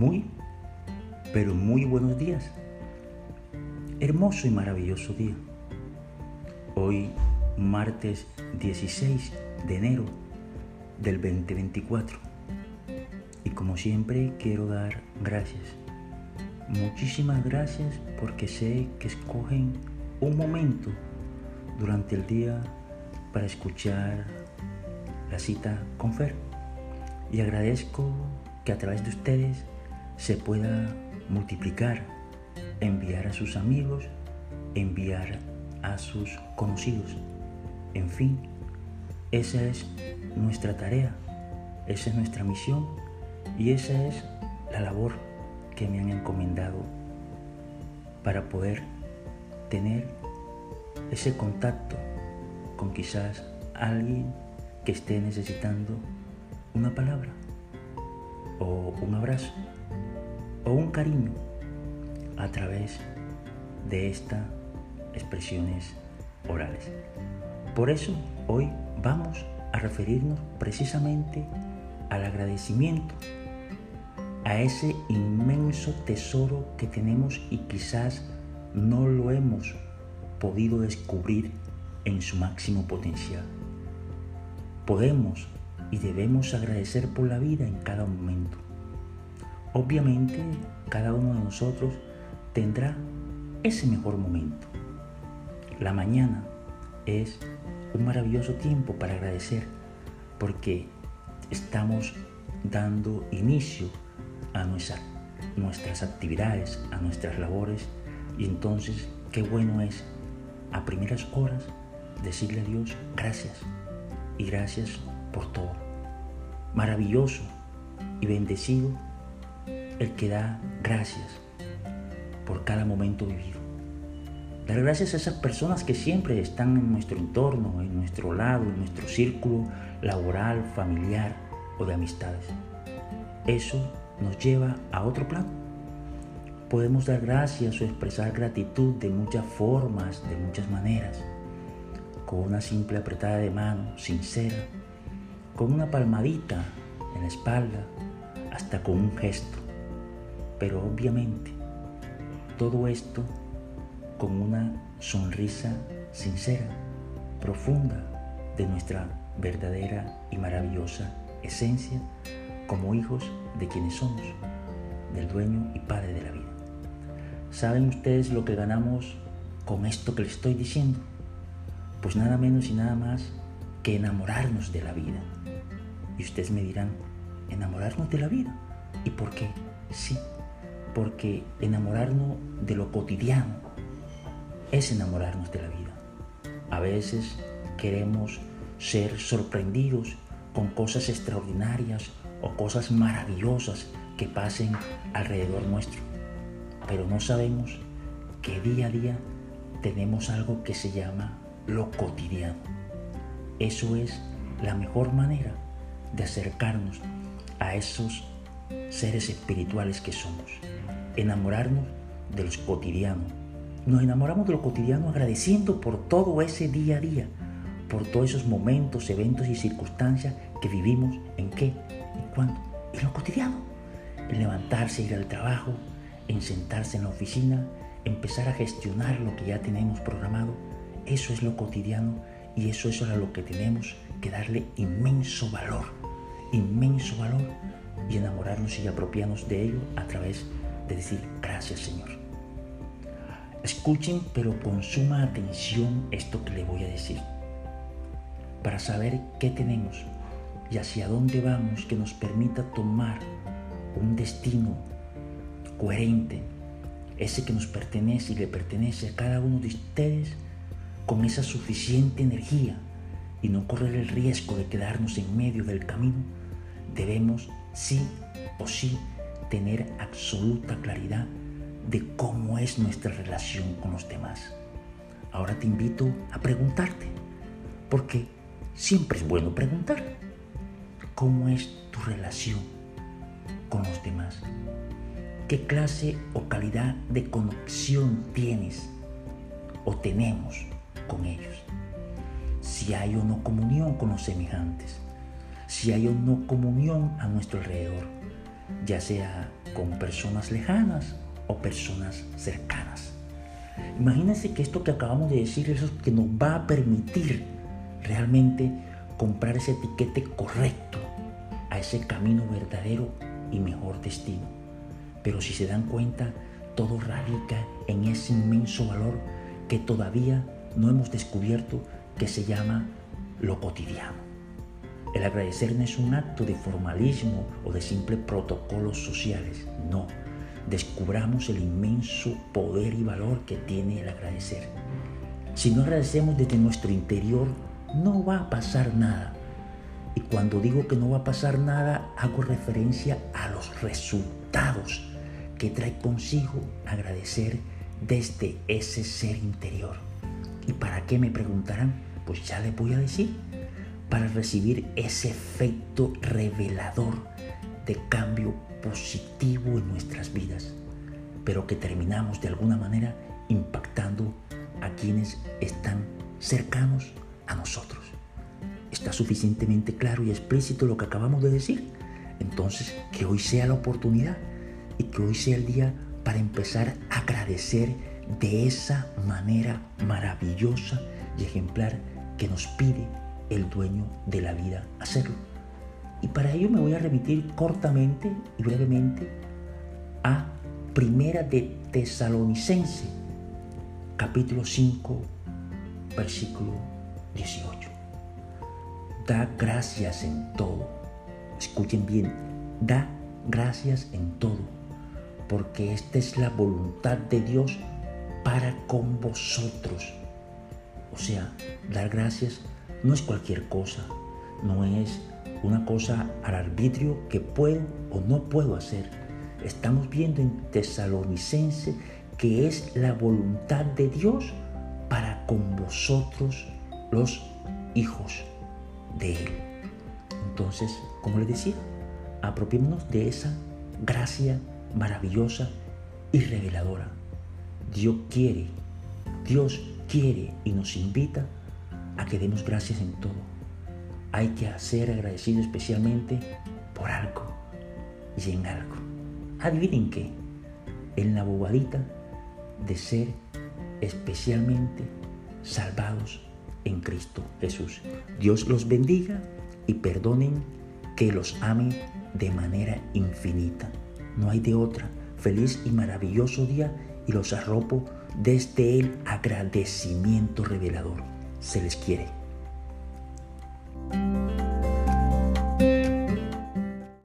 Muy, pero muy buenos días. Hermoso y maravilloso día. Hoy, martes 16 de enero del 2024. Y como siempre, quiero dar gracias. Muchísimas gracias porque sé que escogen un momento durante el día para escuchar la cita con Fer. Y agradezco que a través de ustedes se pueda multiplicar, enviar a sus amigos, enviar a sus conocidos. En fin, esa es nuestra tarea, esa es nuestra misión y esa es la labor que me han encomendado para poder tener ese contacto con quizás alguien que esté necesitando una palabra o un abrazo o un cariño a través de estas expresiones orales. Por eso hoy vamos a referirnos precisamente al agradecimiento, a ese inmenso tesoro que tenemos y quizás no lo hemos podido descubrir en su máximo potencial. Podemos y debemos agradecer por la vida en cada momento. Obviamente, cada uno de nosotros tendrá ese mejor momento. La mañana es un maravilloso tiempo para agradecer porque estamos dando inicio a nuestras actividades, a nuestras labores y entonces qué bueno es a primeras horas decirle a Dios gracias y gracias por todo. Maravilloso y bendecido el que da gracias por cada momento vivido. Dar gracias a esas personas que siempre están en nuestro entorno, en nuestro lado, en nuestro círculo laboral, familiar o de amistades. Eso nos lleva a otro plano. Podemos dar gracias o expresar gratitud de muchas formas, de muchas maneras con una simple apretada de mano sincera, con una palmadita en la espalda, hasta con un gesto. Pero obviamente, todo esto con una sonrisa sincera, profunda de nuestra verdadera y maravillosa esencia como hijos de quienes somos, del dueño y padre de la vida. ¿Saben ustedes lo que ganamos con esto que les estoy diciendo? Pues nada menos y nada más que enamorarnos de la vida. Y ustedes me dirán, ¿enamorarnos de la vida? ¿Y por qué? Sí, porque enamorarnos de lo cotidiano es enamorarnos de la vida. A veces queremos ser sorprendidos con cosas extraordinarias o cosas maravillosas que pasen alrededor nuestro, pero no sabemos que día a día tenemos algo que se llama lo cotidiano. Eso es la mejor manera de acercarnos a esos seres espirituales que somos. Enamorarnos de los cotidianos. Nos enamoramos de lo cotidiano agradeciendo por todo ese día a día, por todos esos momentos, eventos y circunstancias que vivimos en qué, en cuándo, en lo cotidiano. En levantarse, ir al trabajo, en sentarse en la oficina, empezar a gestionar lo que ya tenemos programado eso es lo cotidiano y eso es a lo que tenemos que darle inmenso valor, inmenso valor y enamorarnos y apropiarnos de ello a través de decir gracias Señor. Escuchen pero con suma atención esto que le voy a decir para saber qué tenemos y hacia dónde vamos que nos permita tomar un destino coherente, ese que nos pertenece y le pertenece a cada uno de ustedes con esa suficiente energía y no correr el riesgo de quedarnos en medio del camino, debemos sí o sí tener absoluta claridad de cómo es nuestra relación con los demás. Ahora te invito a preguntarte, porque siempre es bueno preguntar, ¿cómo es tu relación con los demás? ¿Qué clase o calidad de conexión tienes o tenemos con ellos. Si hay o no comunión con los semejantes, si hay o no comunión a nuestro alrededor, ya sea con personas lejanas o personas cercanas. Imagínense que esto que acabamos de decir es lo que nos va a permitir realmente comprar ese etiquete correcto a ese camino verdadero y mejor destino. Pero si se dan cuenta, todo radica en ese inmenso valor que todavía no hemos descubierto que se llama lo cotidiano. El agradecer no es un acto de formalismo o de simple protocolos sociales, no. Descubramos el inmenso poder y valor que tiene el agradecer. Si no agradecemos desde nuestro interior, no va a pasar nada. Y cuando digo que no va a pasar nada, hago referencia a los resultados que trae consigo agradecer desde ese ser interior. ¿Y para qué me preguntarán? Pues ya les voy a decir. Para recibir ese efecto revelador de cambio positivo en nuestras vidas, pero que terminamos de alguna manera impactando a quienes están cercanos a nosotros. ¿Está suficientemente claro y explícito lo que acabamos de decir? Entonces, que hoy sea la oportunidad y que hoy sea el día para empezar a agradecer de esa manera maravillosa y ejemplar que nos pide el dueño de la vida hacerlo. Y para ello me voy a remitir cortamente y brevemente a Primera de Tesalonicense, capítulo 5, versículo 18. Da gracias en todo. Escuchen bien, da gracias en todo, porque esta es la voluntad de Dios para con vosotros. O sea, dar gracias no es cualquier cosa, no es una cosa al arbitrio que puedo o no puedo hacer. Estamos viendo en Tesalonicense que es la voluntad de Dios para con vosotros los hijos de Él. Entonces, como les decía, apropiémonos de esa gracia maravillosa y reveladora. Dios quiere, Dios quiere y nos invita a que demos gracias en todo. Hay que ser agradecido especialmente por algo y en algo. Adivinen qué, en la bobadita de ser especialmente salvados en Cristo Jesús. Dios los bendiga y perdonen que los ame de manera infinita. No hay de otra. Feliz y maravilloso día y los arropo desde el agradecimiento revelador. Se les quiere.